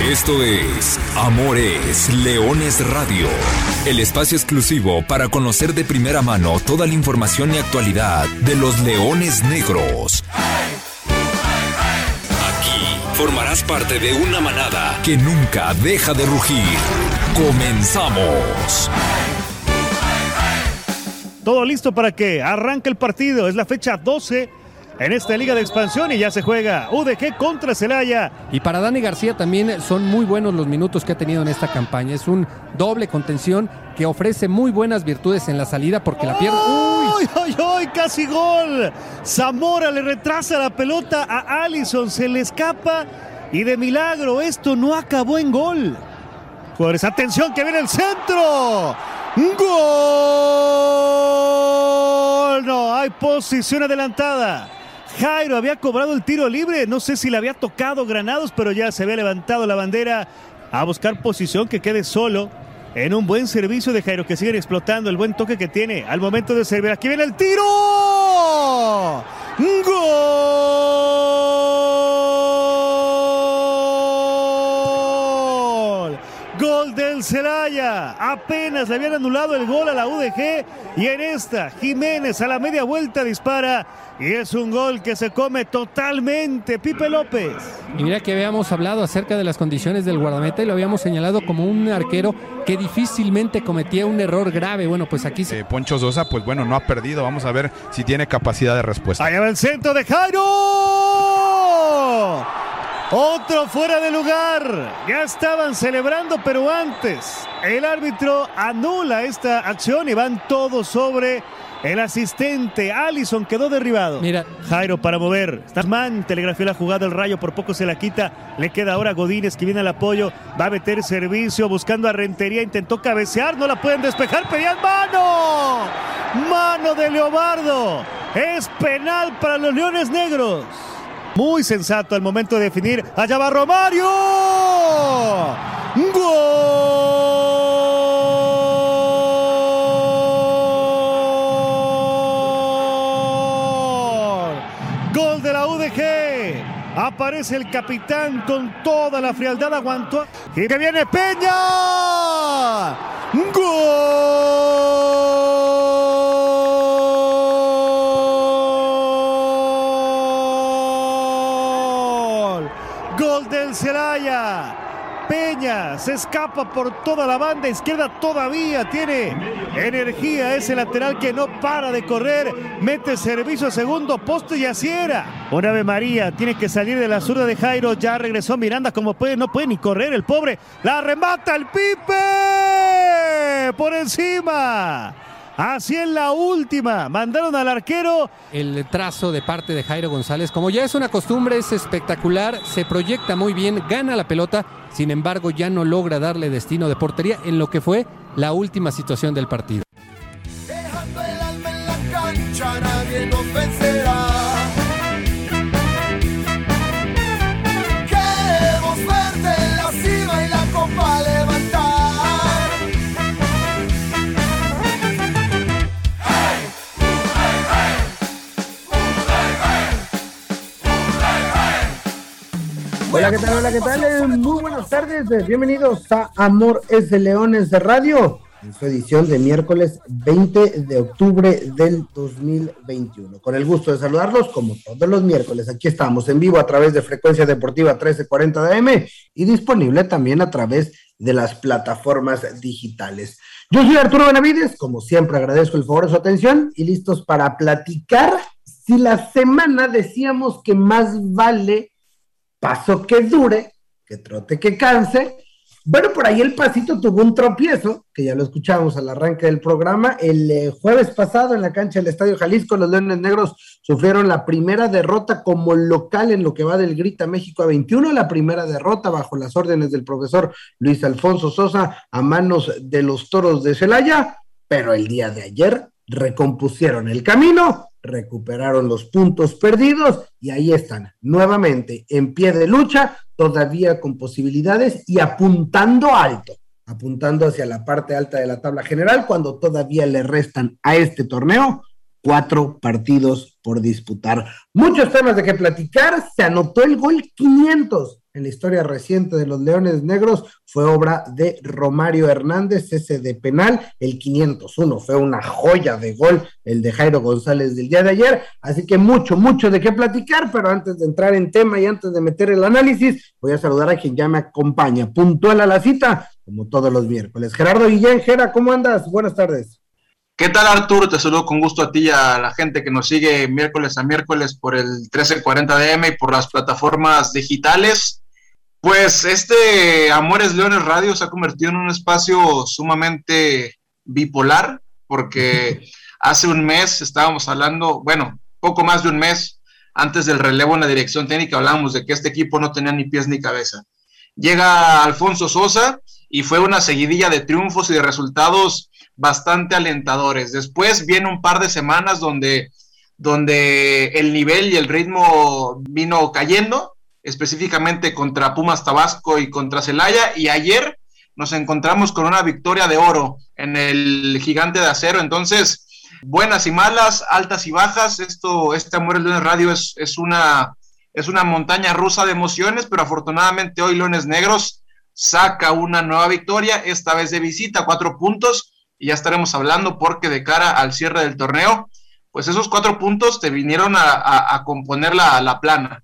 Esto es Amores Leones Radio, el espacio exclusivo para conocer de primera mano toda la información y actualidad de los leones negros. Aquí formarás parte de una manada que nunca deja de rugir. Comenzamos. Todo listo para que arranque el partido. Es la fecha 12 en esta liga de expansión y ya se juega UDG contra Celaya. Y para Dani García también son muy buenos los minutos que ha tenido en esta campaña. Es un doble contención que ofrece muy buenas virtudes en la salida porque la pierde. ¡Uy, uy, uy! ¡Casi gol! Zamora le retrasa la pelota a Allison, se le escapa y de milagro esto no acabó en gol. Jugadores, atención que viene el centro. ¡Gol! No, hay posición adelantada. Jairo había cobrado el tiro libre. No sé si le había tocado Granados, pero ya se había levantado la bandera a buscar posición que quede solo. En un buen servicio de Jairo que siguen explotando el buen toque que tiene al momento de servir. Aquí viene el tiro. ¡Gol! Celaya. Apenas le habían anulado el gol a la UDG. Y en esta, Jiménez a la media vuelta dispara y es un gol que se come totalmente Pipe López. Y mira que habíamos hablado acerca de las condiciones del guardameta y lo habíamos señalado como un arquero que difícilmente cometía un error grave. Bueno, pues aquí se... Eh, Poncho Sosa, pues bueno, no ha perdido. Vamos a ver si tiene capacidad de respuesta. Allá va el centro de Jairo. Otro fuera de lugar. Ya estaban celebrando, pero antes el árbitro anula esta acción y van todos sobre el asistente Allison quedó derribado. Mira. Jairo para mover. Man telegrafió la jugada, el rayo por poco se la quita. Le queda ahora Godínez que viene al apoyo. Va a meter servicio buscando a Rentería. Intentó cabecear, no la pueden despejar. Pedían mano. Mano de Leobardo. Es penal para los Leones Negros. Muy sensato al momento de definir. Allá va Romario. ¡Gol! Gol de la UDG. Aparece el capitán con toda la frialdad. Aguantó. Y que viene Peña. ¡Gol! Se escapa por toda la banda izquierda, todavía tiene energía ese lateral que no para de correr, mete servicio a segundo poste y así era. Un Ave María tiene que salir de la zurda de Jairo, ya regresó Miranda como puede, no puede ni correr el pobre, la remata el Pipe por encima. Así en la última, mandaron al arquero. El trazo de parte de Jairo González, como ya es una costumbre, es espectacular, se proyecta muy bien, gana la pelota, sin embargo ya no logra darle destino de portería en lo que fue la última situación del partido. Dejando el alma en la cancha, nadie Hola, ¿qué tal? Hola, ¿qué tal? Eh, Muy buenas tardes. eh, Bienvenidos a Amor es de Leones de Radio, en su edición de miércoles 20 de octubre del 2021. Con el gusto de saludarlos, como todos los miércoles, aquí estamos en vivo a través de Frecuencia Deportiva 1340 de AM y disponible también a través de las plataformas digitales. Yo soy Arturo Benavides, como siempre agradezco el favor de su atención y listos para platicar. Si la semana decíamos que más vale paso que dure, que trote que canse. Bueno, por ahí el pasito tuvo un tropiezo, que ya lo escuchamos al arranque del programa. El eh, jueves pasado en la cancha del Estadio Jalisco, los Leones Negros sufrieron la primera derrota como local en lo que va del Grita México a 21, la primera derrota bajo las órdenes del profesor Luis Alfonso Sosa a manos de los Toros de Celaya, pero el día de ayer recompusieron el camino, recuperaron los puntos perdidos y ahí están, nuevamente en pie de lucha, todavía con posibilidades y apuntando alto, apuntando hacia la parte alta de la tabla general cuando todavía le restan a este torneo cuatro partidos por disputar. Muchos temas de que platicar, se anotó el gol 500 en la historia reciente de los Leones Negros fue obra de Romario Hernández, ese de penal, el 501 fue una joya de gol, el de Jairo González del día de ayer, así que mucho, mucho de qué platicar, pero antes de entrar en tema y antes de meter el análisis, voy a saludar a quien ya me acompaña, puntual a la cita, como todos los miércoles. Gerardo Guillén, Gera, ¿cómo andas? Buenas tardes. ¿Qué tal Arturo? Te saludo con gusto a ti y a la gente que nos sigue miércoles a miércoles por el 1340 DM y por las plataformas digitales. Pues este Amores Leones Radio se ha convertido en un espacio sumamente bipolar porque hace un mes estábamos hablando, bueno, poco más de un mes antes del relevo en la dirección técnica hablábamos de que este equipo no tenía ni pies ni cabeza. Llega Alfonso Sosa y fue una seguidilla de triunfos y de resultados bastante alentadores. Después viene un par de semanas donde, donde el nivel y el ritmo vino cayendo, específicamente contra Pumas Tabasco y contra Celaya, y ayer nos encontramos con una victoria de oro en el gigante de acero. Entonces, buenas y malas, altas y bajas, esto, este Amor el Lunes Radio es, es, una, es una montaña rusa de emociones, pero afortunadamente hoy Leones Negros saca una nueva victoria, esta vez de visita, cuatro puntos, y ya estaremos hablando porque de cara al cierre del torneo, pues esos cuatro puntos te vinieron a, componer la, la, plana.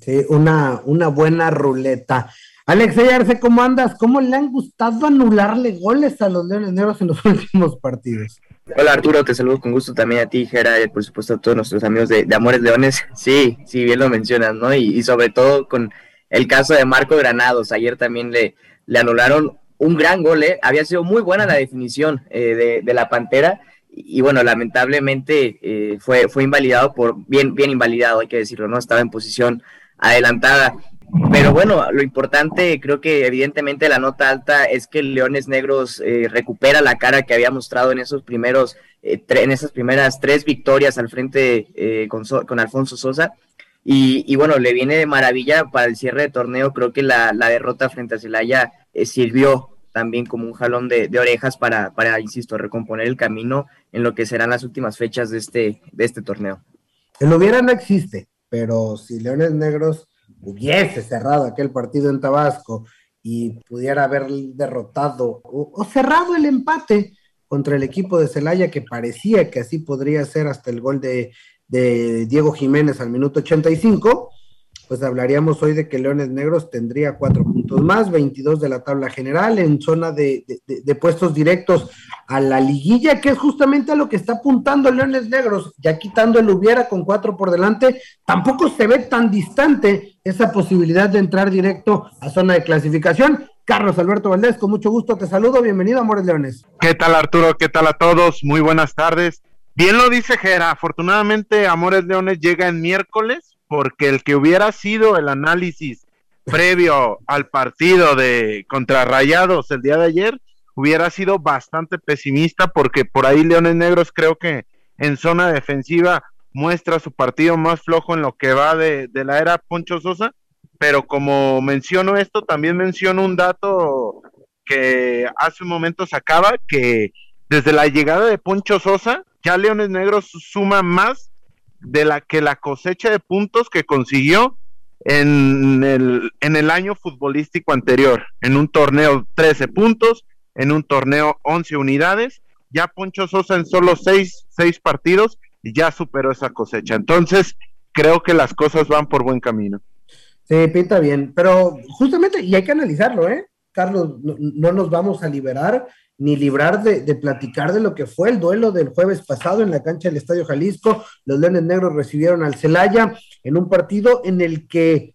Sí, una, una buena ruleta. Alex Arce, ¿cómo andas? ¿Cómo le han gustado anularle goles a los Leones Negros en los últimos partidos? Hola Arturo, te saludo con gusto también a ti, Jera, y por supuesto a todos nuestros amigos de, Amores Leones. Sí, sí, bien lo mencionas, ¿no? Y, sobre todo con el caso de Marco Granados, ayer también le, le anularon un gran gol, ¿eh? había sido muy buena la definición eh, de, la Pantera y, bueno, lamentablemente eh, fue, fue invalidado por, bien, bien invalidado, hay que decirlo, ¿no? Estaba en posición adelantada. Pero bueno, lo importante, creo que evidentemente la nota alta es que Leones Negros eh, recupera la cara que había mostrado en esos primeros, en esas primeras tres victorias al frente con, con Alfonso Sosa. Y, bueno, le viene de maravilla para el cierre de torneo. Creo que la, derrota frente a Celaya sirvió también como un jalón de, orejas para, para, insisto, recomponer el camino en lo que serán las últimas fechas de este, de este torneo. El hubiera no existe, pero si Leones Negros hubiese cerrado aquel partido en Tabasco y pudiera haber derrotado o, cerrado el empate contra el equipo de Celaya, que parecía que así podría ser hasta el gol de, de Diego Jiménez al minuto 85, pues hablaríamos hoy de que Leones Negros tendría cuatro puntos más, 22 de la tabla general, en zona de, puestos directos a la liguilla, que es justamente a lo que está apuntando Leones Negros, ya quitando el hubiera con cuatro por delante, tampoco se ve tan distante esa posibilidad de entrar directo a zona de clasificación. Carlos Alberto Valdés, con mucho gusto te saludo, bienvenido Amores Leones. ¿Qué tal Arturo? ¿Qué tal a todos? Muy buenas tardes. Bien lo dice Jera, afortunadamente Amores Leones llega en miércoles porque el que hubiera sido el análisis previo al partido de contra Rayados el día de ayer hubiera sido bastante pesimista porque por ahí Leones Negros creo que en zona defensiva muestra su partido más flojo en lo que va de, la era Poncho Sosa, pero como menciono esto, también menciono un dato que hace un momento sacaba, que desde la llegada de Poncho Sosa, ya Leones Negros suma más de la que la cosecha de puntos que consiguió en el, en el año futbolístico anterior, en un torneo 13 puntos, en un torneo 11 unidades, ya Poncho Sosa en solo 6, seis partidos ya superó esa cosecha. Entonces, creo que las cosas van por buen camino. Sí, pinta bien, pero justamente, y hay que analizarlo, ¿eh? Carlos, no nos vamos a liberar ni librar de, platicar de lo que fue el duelo del jueves pasado en la cancha del Estadio Jalisco. Los Leones Negros recibieron al Celaya en un partido en el que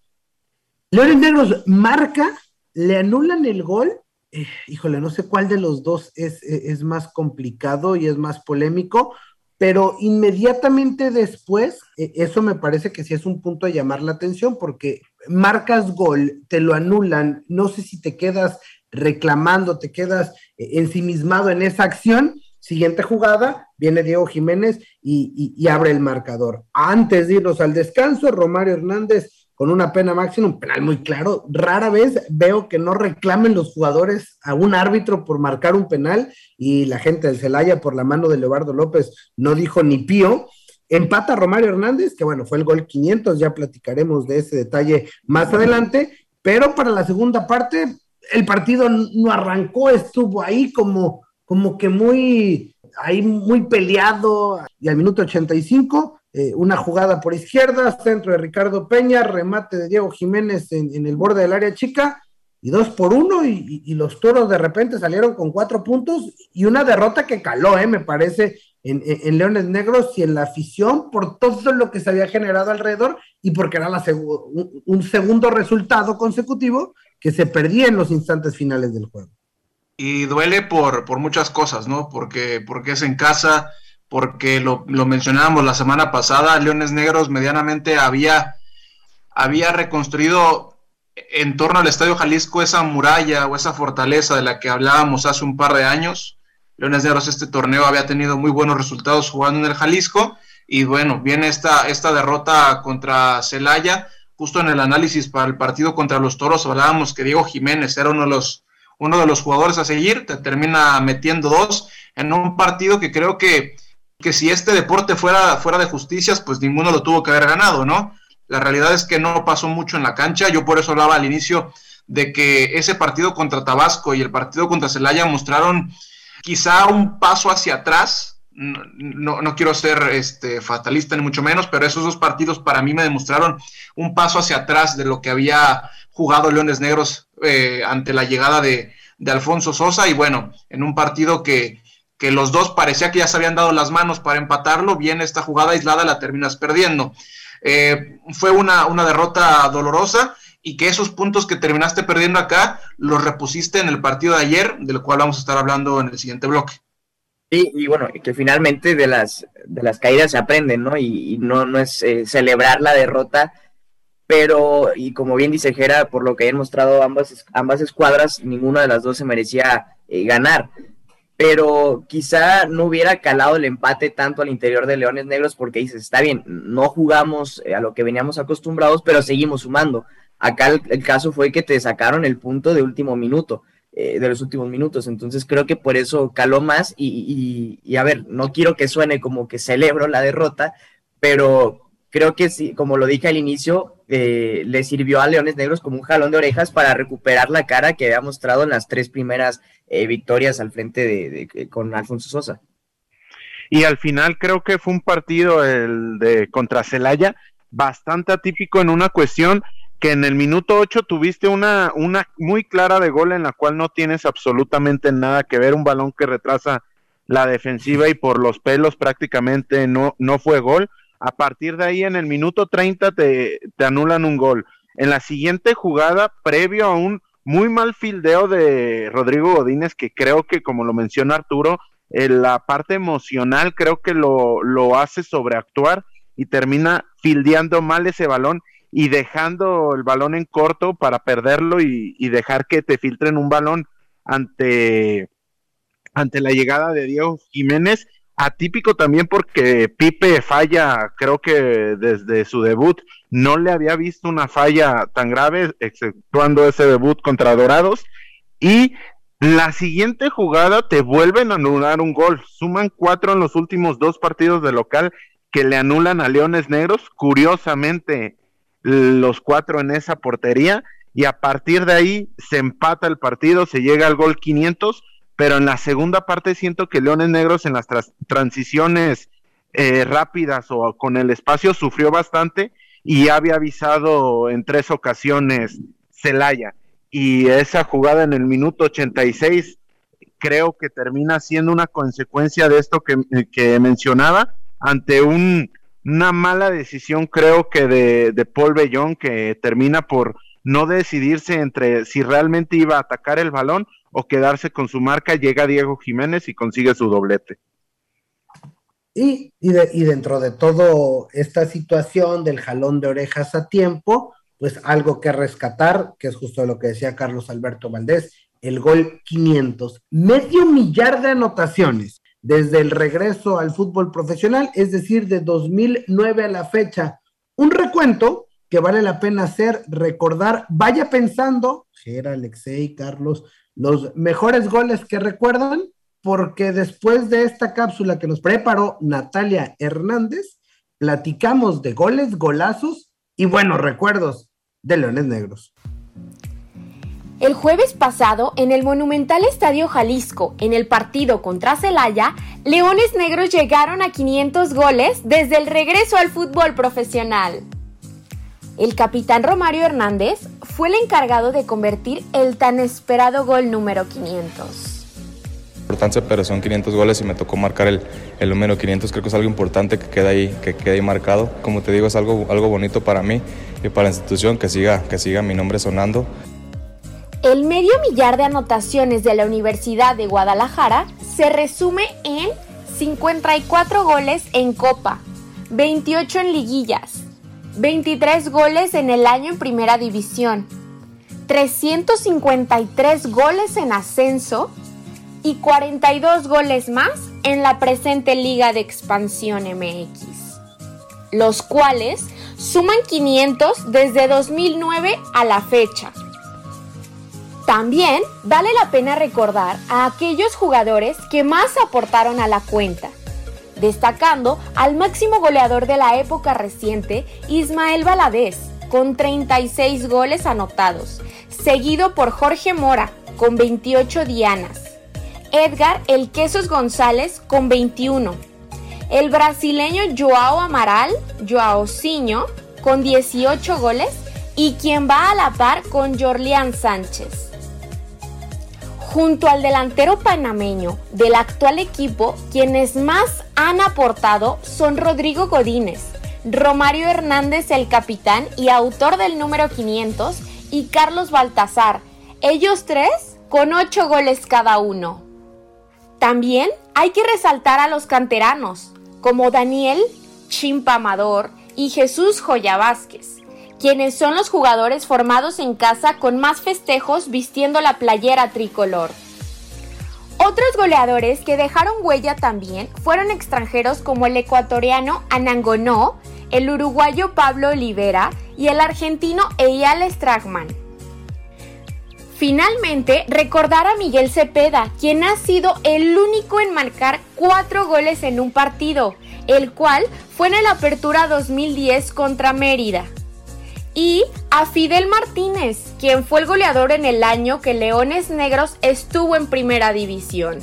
Leones Negros marca, le anulan el gol. Eh, híjole, no sé cuál de los dos es, es más complicado y es más polémico, pero inmediatamente después, eh, eso me parece que sí es un punto de llamar la atención, porque marcas gol, te lo anulan, no sé si te quedas reclamando, te quedas eh, ensimismado en esa acción. Siguiente jugada, viene Diego Jiménez y, abre el marcador. Antes de irnos al descanso, Romario Hernández con una pena máxima, un penal muy claro. Rara vez veo que no reclamen los jugadores a un árbitro por marcar un penal y la gente del Celaya por la mano de Leobardo López no dijo ni pío. Empata Romario Hernández, que bueno, fue el gol 500, ya platicaremos de ese detalle más adelante pero para la segunda parte el partido no arrancó, estuvo ahí como, como que muy, ahí muy peleado. Y al minuto 85 eh, una jugada por izquierda, centro de Ricardo Peña, remate de Diego Jiménez en, el borde del área chica y dos por uno y, los toros de repente salieron con cuatro puntos y una derrota que caló, eh, me parece, en, Leones Negros y en la afición por todo lo que se había generado alrededor y porque era la un, segundo resultado consecutivo que se perdía en los instantes finales del juego. Y duele por, por muchas cosas, ¿no? Porque, porque es en casa, porque lo, lo mencionábamos la semana pasada, Leones Negros medianamente había, había reconstruido en torno al Estadio Jalisco esa muralla o esa fortaleza de la que hablábamos hace un par de años Leones Negros este torneo había tenido muy buenos resultados jugando en el Jalisco. Y bueno, viene esta, esta derrota contra Celaya, justo en el análisis para el partido contra los Toros hablábamos que Diego Jiménez era uno de los, uno de los jugadores a seguir, te termina metiendo dos en un partido que creo que, que si este deporte fuera, fuera de justicias, pues ninguno lo tuvo que haber ganado, ¿no? La realidad es que no pasó mucho en la cancha, yo por eso hablaba al inicio de que ese partido contra Tabasco y el partido contra Celaya mostraron quizá un paso hacia atrás. No, no, quiero ser este, fatalista ni mucho menos, pero esos dos partidos para mí me demostraron un paso hacia atrás de lo que había jugado Leones Negros eh, ante la llegada de, Alfonso Sosa y bueno, en un partido que, que los dos parecía que ya se habían dado las manos para empatarlo, viene esta jugada aislada, la terminas perdiendo. Eh, fue una, una derrota dolorosa y que esos puntos que terminaste perdiendo acá los repusiste en el partido de ayer, del cual vamos a estar hablando en el siguiente bloque. Y bueno, que finalmente de las, de las caídas se aprenden, ¿no? Y, no, no es eh, celebrar la derrota, pero, y como bien dice Jera, por lo que hayan mostrado ambas, ambas escuadras, ninguna de las dos se merecía eh, ganar. Pero quizá no hubiera calado el empate tanto al interior de Leones Negros porque dices, está bien, no jugamos eh, a lo que veníamos acostumbrados, pero seguimos sumando. Acá el, caso fue que te sacaron el punto de último minuto, eh, de los últimos minutos. Entonces creo que por eso caló más y, y, a ver, no quiero que suene como que celebro la derrota, pero creo que sí, como lo dije al inicio, eh, le sirvió a Leones Negros como un jalón de orejas para recuperar la cara que había mostrado en las tres primeras eh, victorias al frente de, con Alfonso Sosa. Y al final creo que fue un partido el de contra Celaya bastante atípico en una cuestión que en el minuto 8 tuviste una, una muy clara de gol en la cual no tienes absolutamente nada que ver, un balón que retrasa la defensiva y por los pelos prácticamente no, no fue gol. A partir de ahí en el minuto 30 te, te anulan un gol. En la siguiente jugada, previo a un muy mal fildeo de Rodrigo Godínez, que creo que como lo menciona Arturo, en la parte emocional creo que lo, lo hace sobreactuar y termina fildeando mal ese balón y dejando el balón en corto para perderlo y, dejar que te filtren un balón ante, ante la llegada de Diego Jiménez. Atípico también porque Pipe falla, creo que desde su debut no le había visto una falla tan grave, exceptuando ese debut contra Dorados. Y la siguiente jugada te vuelven a anular un gol. Suman cuatro en los últimos dos partidos de local que le anulan a Leones Negros. Curiosamente, los cuatro en esa portería y a partir de ahí se empata el partido, se llega al gol 500, pero en la segunda parte siento que Leones Negros en las transiciones eh, rápidas o con el espacio sufrió bastante y había avisado en tres ocasiones Celaya. Y esa jugada en el minuto 86 creo que termina siendo una consecuencia de esto que, que mencionaba ante un una mala decisión creo que de, de Paul Bellón que termina por no decidirse entre si realmente iba a atacar el balón o quedarse con su marca, llega Diego Jiménez y consigue su doblete. Y, y, y, dentro de todo esta situación del jalón de orejas a tiempo, pues algo que rescatar, que es justo lo que decía Carlos Alberto Valdés, el gol 500, medio millar de anotaciones desde el regreso al fútbol profesional, es decir, de 2009 a la fecha. Un recuento que vale la pena hacer, recordar, vaya pensando, era Alexei, Carlos, los mejores goles que recuerdan, porque después de esta cápsula que nos preparó Natalia Hernández, platicamos de goles, golazos y buenos recuerdos de Leones Negros. El jueves pasado, en el monumental Estadio Jalisco, en el partido contra Celaya, Leones Negros llegaron a 500 goles desde el regreso al fútbol profesional. El capitán Romario Hernández fue el encargado de convertir el tan esperado gol número 500 importancia, pero son 500 goles y me tocó marcar el, el, número 500. Creo que es algo importante que queda ahí, que quede ahí marcado. Como te digo, es algo, algo bonito para mí y para la institución que siga, que siga mi nombre sonando. El medio millar de anotaciones de la Universidad de Guadalajara se resume en 54 goles en Copa, 28 en liguillas, 23 goles en el año en Primera División, 353 goles en ascenso y 42 goles más en la presente Liga de Expansión MX, los cuales suman 500 desde 2009 a la fecha. También vale la pena recordar a aquellos jugadores que más aportaron a la cuenta, destacando al máximo goleador de la época reciente, Ismael Valadez, con 36 goles anotados, seguido por Jorge Mora, con 28 dianas, Edgar El Quesos González, con 21, el brasileño Joao Amaral, Joao Ciño, con 18 goles, y quien va a la par con Jorlian Sánchez. Junto al delantero panameño del actual equipo, quienes más han aportado son Rodrigo Godínez, Romario Hernández el capitán y autor del número 500 y Carlos Baltazar, ellos tres con 8 goles cada uno. También hay que resaltar a los canteranos, como Daniel Chimpa Amador y Jesús Joya Vázquez, quienes son los jugadores formados en casa con más festejos vistiendo la playera tricolor. Otros goleadores que dejaron huella también fueron extranjeros como el ecuatoriano Anangonó, el uruguayo Pablo Olivera y el argentino Eyal Stragman. Finalmente, recordar a Miguel Cepeda, quien ha sido el único en marcar cuatro goles en un partido, el cual fue en la Apertura 2010 contra Mérida y a Fidel Martínez, quien fue el goleador en el año que Leones Negros estuvo en primera división.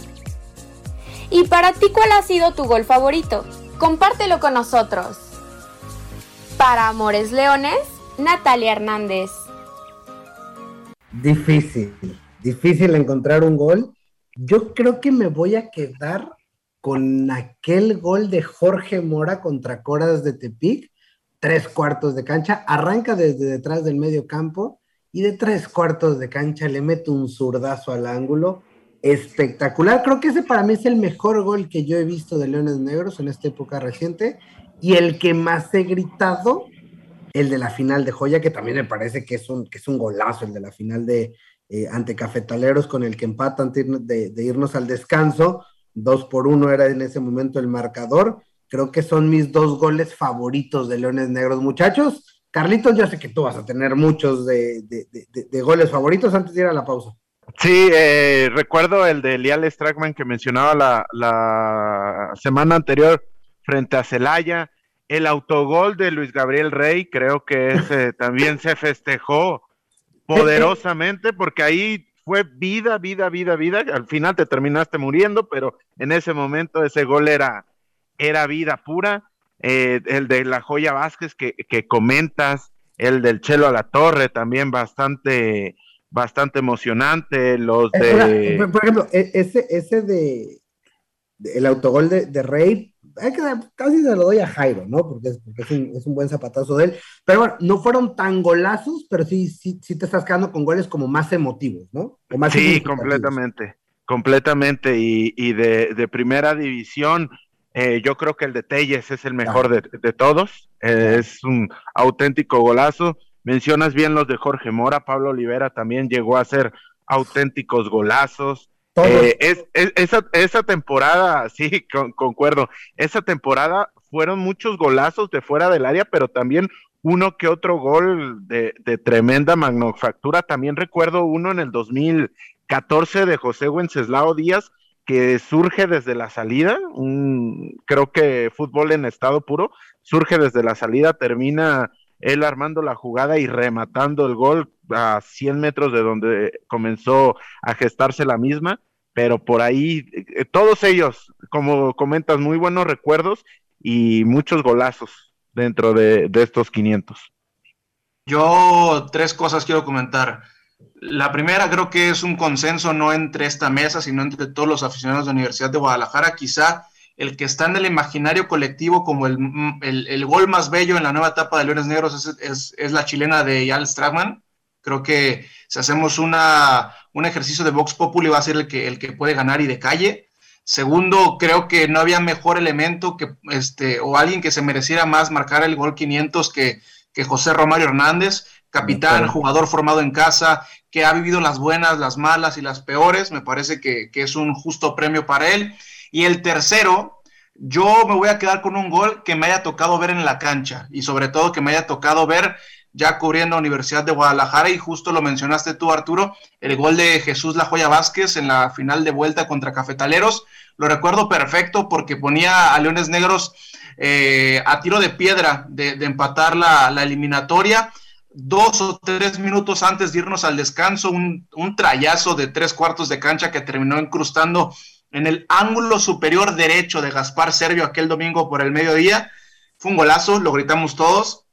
¿Y para ti cuál ha sido tu gol favorito? Compártelo con nosotros. Para Amores Leones, Natalia Hernández. Difícil, difícil encontrar un gol. Yo creo que me voy a quedar con aquel gol de Jorge Mora contra Coras de Tepic tres cuartos de cancha, arranca desde detrás del medio campo y de tres cuartos de cancha le mete un zurdazo al ángulo. Espectacular. Creo que ese para mí es el mejor gol que yo he visto de Leones Negros en esta época reciente y el que más he gritado, el de la final de Joya, que también me parece que es un, que es un golazo, el de la final de eh, ante Cafetaleros con el que empatan de, de irnos al descanso. Dos por uno era en ese momento el marcador Creo que son mis dos goles favoritos de Leones Negros, muchachos. Carlitos, ya sé que tú vas a tener muchos de, goles favoritos antes de ir a la pausa. Sí, eh, recuerdo el de Lial Strackman que mencionaba la, semana anterior frente a Celaya. El autogol de Luis Gabriel Rey, creo que ese también se festejó poderosamente porque ahí fue vida, vida, vida, vida. Al final te terminaste muriendo, pero en ese momento ese gol era, era vida pura. Eh, el de la joya Vázquez que, comentas, el del Chelo a la Torre también bastante, bastante emocionante. Los de. por ejemplo, e, ese, ese de, el autogol de, Rey, casi se lo doy a Jairo, ¿no? Porque, es, un, buen zapatazo de él. Pero bueno, no fueron tan golazos, pero sí, sí, sí te estás quedando con goles como más emotivos, ¿no? sí, completamente, completamente. Y, y de, de primera división eh, yo creo que el de Telles es el mejor de, todos. Eh, es un auténtico golazo. Mencionas bien los de Jorge Mora, Pablo Olivera también llegó a ser auténticos golazos. Eh, es, esa, temporada, sí, concuerdo, esa temporada fueron muchos golazos de fuera del área, pero también uno que otro gol de, de tremenda manufactura. También recuerdo uno en el 2014 de José Wenceslao Díaz, que surge desde la salida, un, creo que fútbol en estado puro, surge desde la salida, termina él armando la jugada y rematando el gol a 100 metros de donde comenzó a gestarse la misma, pero por ahí eh, todos ellos, como comentas, muy buenos recuerdos y muchos golazos dentro de, estos 500. Yo tres cosas quiero comentar. La primera creo que es un consenso no entre esta mesa, sino entre todos los aficionados de la Universidad de Guadalajara. Quizá el que está en el imaginario colectivo como el, el, el gol más bello en la nueva etapa de Leones Negros es, es, la chilena de Yal Stragman. Creo que si hacemos una, un ejercicio de Vox Populi va a ser el que, el que puede ganar y de calle. Segundo, creo que no había mejor elemento que este, o alguien que se mereciera más marcar el gol 500 que, que José Romario Hernández, capitán, jugador formado en casa, que ha vivido las buenas, las malas y las peores. Me parece que, que es un justo premio para él. Y el tercero, yo me voy a quedar con un gol que me haya tocado ver en la cancha y sobre todo que me haya tocado ver ya cubriendo a Universidad de Guadalajara y justo lo mencionaste tú, Arturo, el gol de Jesús La Joya Vázquez en la final de vuelta contra Cafetaleros. Lo recuerdo perfecto porque ponía a Leones Negros eh, a tiro de piedra de, de empatar la, la, eliminatoria. Dos o tres minutos antes de irnos al descanso, un, un trayazo de tres cuartos de cancha que terminó incrustando en el ángulo superior derecho de Gaspar Servio aquel domingo por el mediodía. Fue un golazo, lo gritamos todos.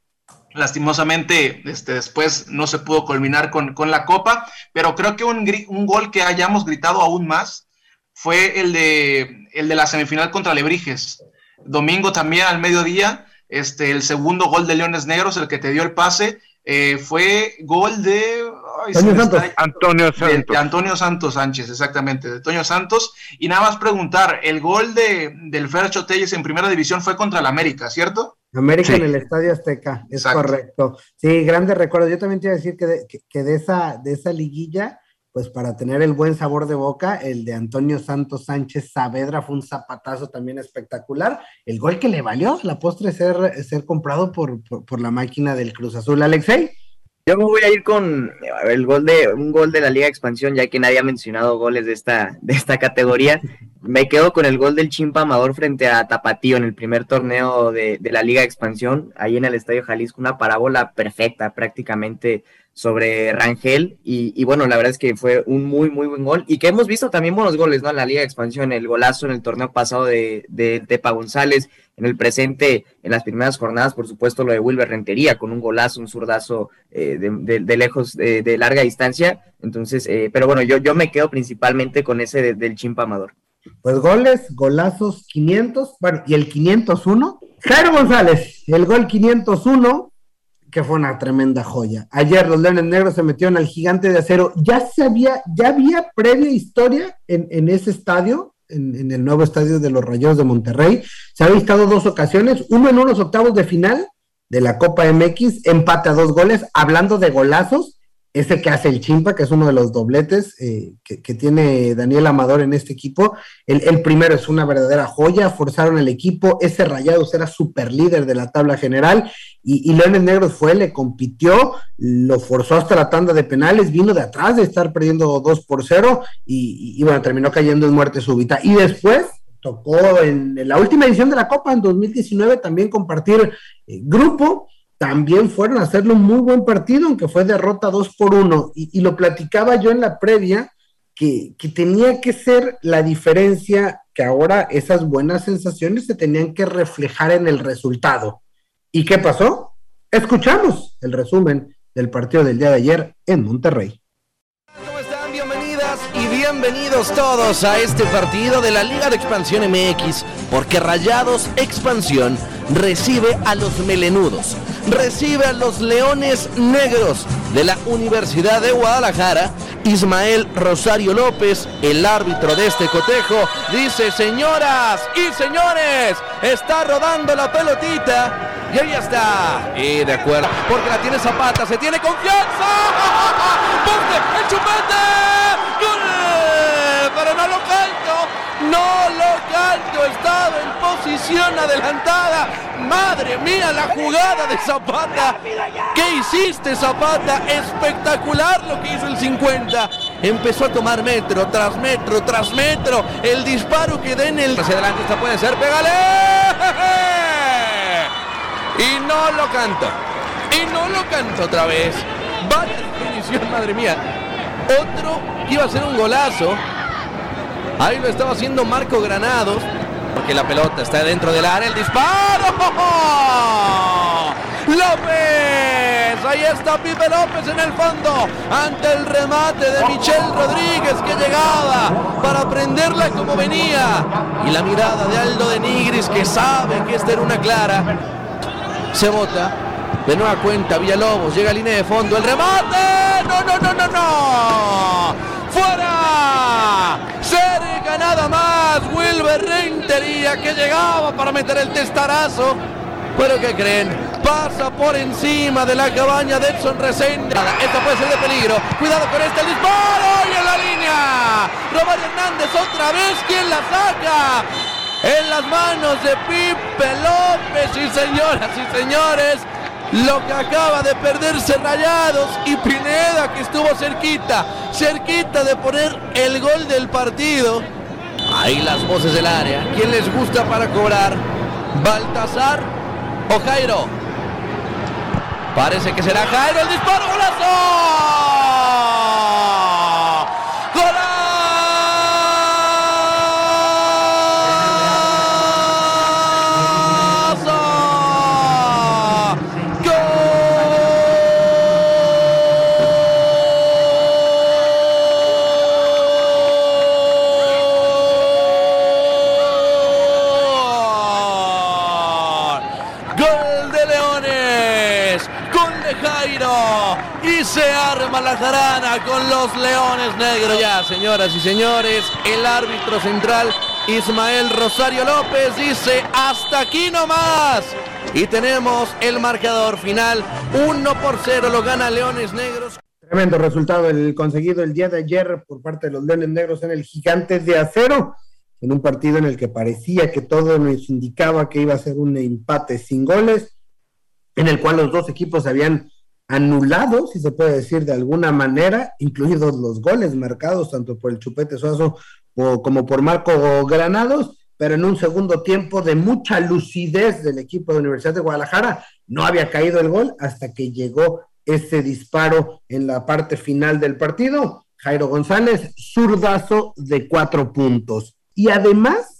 Lastimosamente, este, después no se pudo culminar con, con la copa, pero creo que un, un, gol que hayamos gritado aún más fue el de, el de la semifinal contra Lebrijes. Domingo también al mediodía, este, el segundo gol de Leones Negros, el que te dio el pase, eh, fue gol de, ay, Antonio, Santos. Antonio Santos. De, de, Antonio Santos Sánchez, exactamente, de Antonio Santos. Y nada más preguntar, el gol de, del Fercho Telles en primera división fue contra el América, ¿cierto? América sí. en el Estadio Azteca, es Exacto. correcto. Sí, grandes recuerdos. Yo también te iba a decir que de, que, que de, esa, de esa liguilla, pues para tener el buen sabor de boca, el de Antonio Santos Sánchez Saavedra fue un zapatazo también espectacular. El gol que le valió la postre ser, ser comprado por, por, la máquina del Cruz Azul. Alexei. Yo me voy a ir con el gol de un gol de la Liga de Expansión, ya que nadie ha mencionado goles de esta, de esta categoría. Me quedo con el gol del Chimpa Amador frente a Tapatío en el primer torneo de, de la Liga de Expansión, ahí en el Estadio Jalisco, una parábola perfecta prácticamente sobre Rangel y, bueno, la verdad es que fue un muy, muy buen gol y que hemos visto también buenos goles, ¿no? En la Liga de Expansión, el golazo en el torneo pasado de, de Tepa González, en el presente, en las primeras jornadas, por supuesto, lo de Wilber Rentería con un golazo, un zurdazo eh, de, de, de, lejos, de, larga distancia. Entonces, eh, pero bueno, yo, yo me quedo principalmente con ese del Chimpa Amador. Pues goles, golazos 500, bueno, y el 501, Jairo González, el gol 501, que fue una tremenda joya. Ayer los Leones Negros se metieron al gigante de acero. Ya se había, ya había previa historia en, en ese estadio, en, en, el nuevo estadio de los Rayados de Monterrey. Se había estado dos ocasiones, uno en unos octavos de final de la Copa MX, empate a dos goles, hablando de golazos, ese que hace el Chimpa, que es uno de los dobletes eh, que, tiene Daniel Amador en este equipo. El, primero es una verdadera joya, forzaron el equipo, ese Rayados era super líder de la tabla general y, y, Leones Negros fue, le compitió, lo forzó hasta la tanda de penales, vino de atrás de estar perdiendo 2 por 0 y, bueno, terminó cayendo en muerte súbita. Y después tocó en, en, la última edición de la Copa, en 2019, también compartir eh, grupo también fueron a hacerle un muy buen partido, aunque fue derrota 2 por 1. Y, lo platicaba yo en la previa, que, que, tenía que ser la diferencia, que ahora esas buenas sensaciones se tenían que reflejar en el resultado. ¿Y qué pasó? Escuchamos el resumen del partido del día de ayer en Monterrey. Y bienvenidos todos a este partido de la Liga de Expansión MX, porque Rayados Expansión recibe a los melenudos recibe a los Leones Negros de la Universidad de Guadalajara. Ismael Rosario López, el árbitro de este cotejo, dice, señoras y señores, está rodando la pelotita. Y ahí está. Y de acuerdo, porque la tiene Zapata, se tiene confianza. ¡Ponte el chupete! Pero no lo canto. No lo canto, estaba en posición adelantada. Madre mía, la jugada de Zapata. ¿Qué hiciste, Zapata? Espectacular lo que hizo el 50. Empezó a tomar metro tras metro tras metro. El disparo que den el. Hacia adelante, esta puede ser. ¡Pégale! Y no lo canta. Y no lo canta otra vez. Vaya definición, madre mía. Otro iba a ser un golazo. Ahí lo estaba haciendo Marco Granados. Porque la pelota está dentro del área. El disparo. López. Ahí está Pipe López en el fondo. Ante el remate de Michel Rodríguez que llegaba para prenderla como venía. Y la mirada de Aldo de Nigris que sabe que esta era una clara. Se bota. De nueva cuenta, Villalobos llega a línea de fondo. El remate. No, no, no, no, no. ¡Fuera! Cerca nada más. Wilber Rentería que llegaba para meter el testarazo. Pero ¿qué creen? Pasa por encima de la cabaña de Edson Resende. Esto puede ser de peligro. Cuidado con este disparo. Y en la línea. Romario Hernández otra vez. ¿Quién la saca? En las manos de Pipe López. Y señoras y señores. Lo que acaba de perderse Rayados y Pineda que estuvo cerquita, cerquita de poner el gol del partido. Ahí las voces del área. ¿Quién les gusta para cobrar? ¿Baltasar o Jairo? Parece que será Jairo el disparo, golazo. Y se arma la jarana con los Leones Negros. Ya, señoras y señores, el árbitro central Ismael Rosario López dice hasta aquí nomás. Y tenemos el marcador final, 1 por 0 lo gana Leones Negros. Tremendo resultado el conseguido el día de ayer por parte de los Leones Negros en el Gigantes de Acero, en un partido en el que parecía que todo nos indicaba que iba a ser un empate sin goles, en el cual los dos equipos habían anulado, si se puede decir de alguna manera, incluidos los goles marcados tanto por el Chupete Suazo como por Marco Granados, pero en un segundo tiempo de mucha lucidez del equipo de Universidad de Guadalajara, no había caído el gol hasta que llegó ese disparo en la parte final del partido. Jairo González, zurdazo de cuatro puntos. Y además,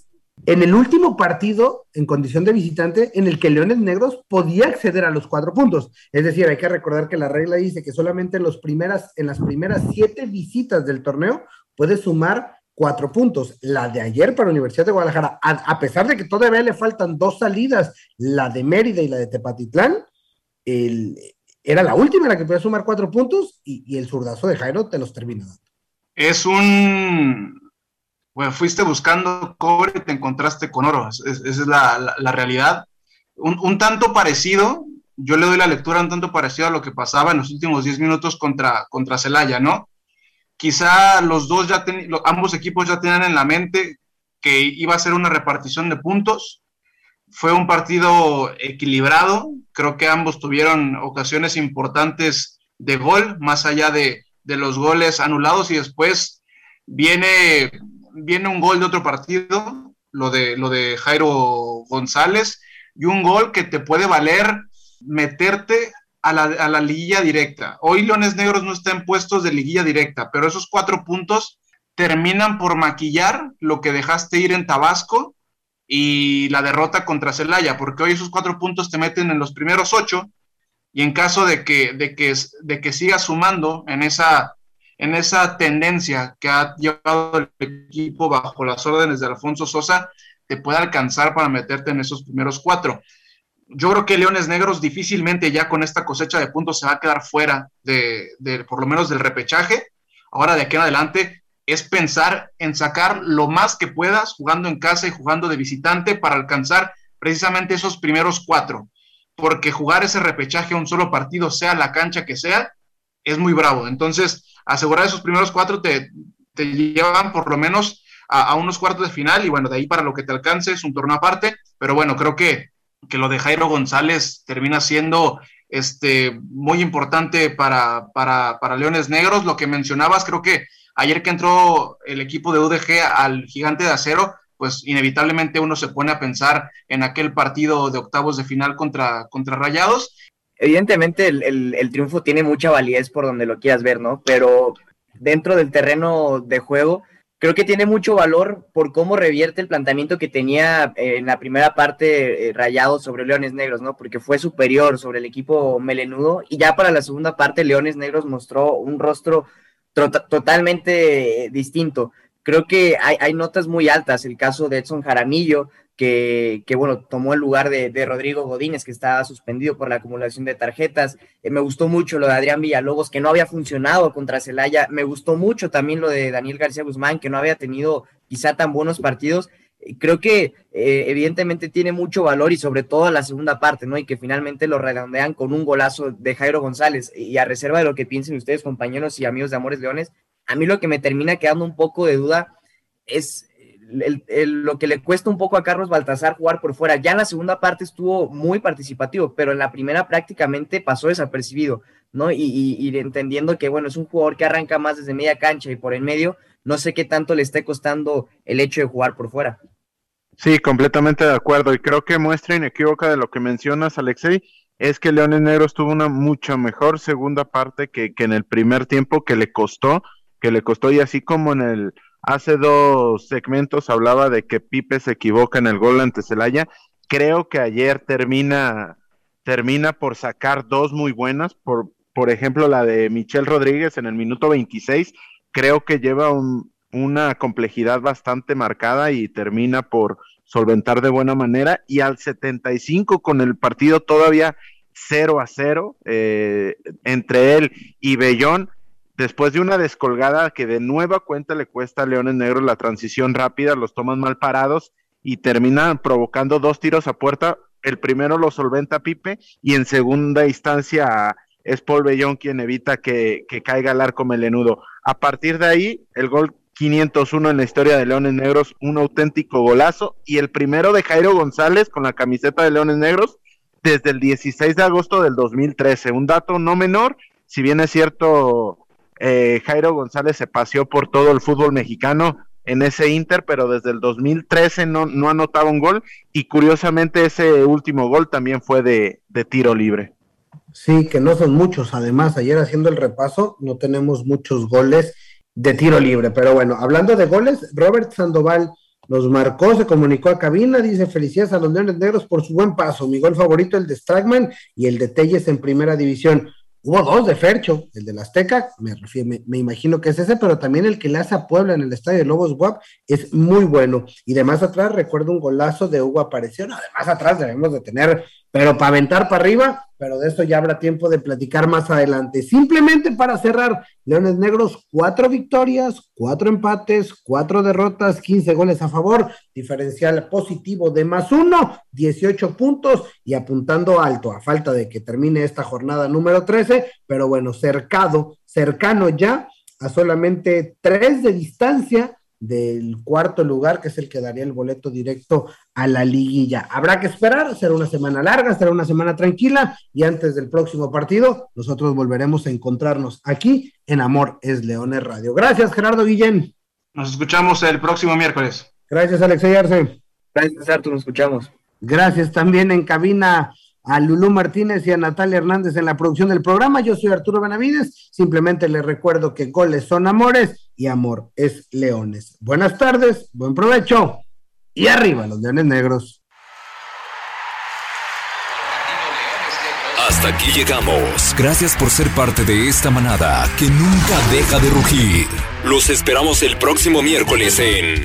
en el último partido, en condición de visitante, en el que Leones Negros podía acceder a los cuatro puntos. Es decir, hay que recordar que la regla dice que solamente en, primeras, en las primeras siete visitas del torneo puede sumar cuatro puntos. La de ayer para Universidad de Guadalajara, a, pesar de que todavía le faltan dos salidas, la de Mérida y la de Tepatitlán, era la última en la que podía sumar cuatro puntos y, y el zurdazo de Jairo te los termina dando. Es un. Bueno, fuiste buscando cobre y te encontraste con oro. Es, esa es la, la, la realidad. Un, un, tanto parecido, yo le doy la lectura un tanto parecido a lo que pasaba en los últimos 10 minutos contra, contra Celaya, ¿no? Quizá los dos ya ten, ambos equipos ya tenían en la mente que iba a ser una repartición de puntos. Fue un partido equilibrado. Creo que ambos tuvieron ocasiones importantes de gol, más allá de, de los goles anulados. Y después viene, viene un gol de otro partido, lo de, lo de Jairo González, y un gol que te puede valer meterte a la, a la, liguilla directa. Hoy Leones Negros no está en puestos de liguilla directa, pero esos cuatro puntos terminan por maquillar lo que dejaste ir en Tabasco y la derrota contra Celaya, porque hoy esos cuatro puntos te meten en los primeros ocho y en caso de que, de que, de que sigas sumando en esa, en esa tendencia que ha llevado el equipo bajo las órdenes de Alfonso Sosa, te puede alcanzar para meterte en esos primeros cuatro yo creo que Leones Negros difícilmente ya con esta cosecha de puntos se va a quedar fuera de, por lo menos del repechaje. Ahora de aquí en adelante es pensar en sacar lo más que puedas jugando en casa y jugando de visitante para alcanzar precisamente esos primeros cuatro. Porque jugar ese repechaje a un solo partido, sea la cancha que sea, es muy bravo. Entonces, asegurar esos primeros cuatro te, te llevan por lo menos a, unos cuartos de final y bueno, de ahí para lo que te alcance es un torneo aparte. Pero bueno, creo que que lo de Jairo González termina siendo este, muy importante para, para, para, Leones Negros. Lo que mencionabas, creo que ayer que entró el equipo de UDG al gigante de acero, pues inevitablemente uno se pone a pensar en aquel partido de octavos de final contra, contra Rayados. Evidentemente el, el, triunfo tiene mucha validez por donde lo quieras ver, ¿no? Pero dentro del terreno de juego, creo que tiene mucho valor por cómo revierte el planteamiento que tenía eh, en la primera parte eh, rayado sobre Leones Negros, ¿no? Porque fue superior sobre el equipo melenudo y ya para la segunda parte Leones Negros mostró un rostro totalmente distinto. Creo que hay, hay, notas muy altas, el caso de Edson Jaramillo, que, bueno, tomó el lugar de, Rodrigo Godínez, que estaba suspendido por la acumulación de tarjetas. Eh, me gustó mucho lo de Adrián Villalobos, que no había funcionado contra Celaya. Me gustó mucho también lo de Daniel García Guzmán, que no había tenido quizá tan buenos partidos. Eh, creo que eh, evidentemente tiene mucho valor y sobre todo la segunda parte, ¿no? Y que finalmente lo redondean con un golazo de Jairo González. Y a reserva de lo que piensen ustedes, compañeros y amigos de Amores Leones, a mí lo que me termina quedando un poco de duda es lo que le cuesta un poco a Carlos Baltasar jugar por fuera. Ya en la segunda parte estuvo muy participativo, pero en la primera prácticamente pasó desapercibido, ¿no? Y, entendiendo que, bueno, es un jugador que arranca más desde media cancha y por el medio, no sé qué tanto le esté costando el hecho de jugar por fuera. Sí, completamente de acuerdo. Y creo que muestra inequívoca de lo que mencionas, Alexei, es que Leones Negros tuvo una mucho mejor segunda parte que, que en el primer tiempo que le costó, que le costó, y así como en el Hace dos segmentos hablaba de que Pipe se equivoca en el gol ante Celaya. Creo que ayer termina, termina por sacar dos muy buenas. Por, por ejemplo, la de Michel Rodríguez en el minuto 26. Creo que lleva una complejidad bastante marcada y termina por solventar de buena manera. Y al 75 con el partido todavía 0 a 0 eh, entre él y Bellón después de una descolgada que de nueva cuenta le cuesta a Leones Negros la transición rápida, los toman mal parados y terminan provocando dos tiros a puerta. El primero lo solventa Pipe y en segunda instancia es Paul Bellón quien evita que, caiga el arco melenudo. A partir de ahí, el gol 501 en la historia de Leones Negros, un auténtico golazo. Y el primero de Jairo González con la camiseta de Leones Negros desde el 16 de agosto del 2013. Un dato no menor, si bien es cierto, eh, Jairo González se paseó por todo el fútbol mexicano en ese Inter, pero desde el 2013 no, no anotaba un gol y curiosamente ese último gol también fue de, de tiro libre. Sí, que no son muchos. Además, ayer haciendo el repaso, no tenemos muchos goles de tiro libre. Pero bueno, hablando de goles, Robert Sandoval nos marcó, se comunicó a cabina, dice felicidades a los Leones Negros por su buen paso. Mi gol favorito, el de Stragman y el de Telles en primera división. Hubo dos de Fercho, el de la Azteca, me, me, imagino que es ese, pero también el que le hace a Puebla en el estadio de Lobos Guap es muy bueno. Y de más atrás recuerdo un golazo de Hugo Apareció. No, de más atrás debemos de tener, pero para aventar para arriba, pero de eso ya habrá tiempo de platicar más adelante. Simplemente para cerrar, Leones Negros, cuatro victorias, cuatro empates, cuatro derrotas, 15 goles a favor, diferencial positivo de más uno, 18 puntos y apuntando alto, a falta de que termine esta jornada número 13, pero bueno, cercado, cercano ya a solamente tres de distancia del cuarto lugar, que es el que daría el boleto directo a la liguilla. Habrá que esperar, será una semana larga, será una semana tranquila y antes del próximo partido nosotros volveremos a encontrarnos aquí en Amor es Leones Radio. Gracias, Gerardo Guillén. Nos escuchamos el próximo miércoles. Gracias, Alexey Arce. Gracias, Arturo, nos escuchamos. Gracias también en cabina a Lulú Martínez y a Natalia Hernández en la producción del programa. Yo soy Arturo Benavides. Simplemente les recuerdo que goles son amores y amor es leones. Buenas tardes, buen provecho y arriba los leones negros. Hasta aquí llegamos. Gracias por ser parte de esta manada que nunca deja de rugir. Los esperamos el próximo miércoles en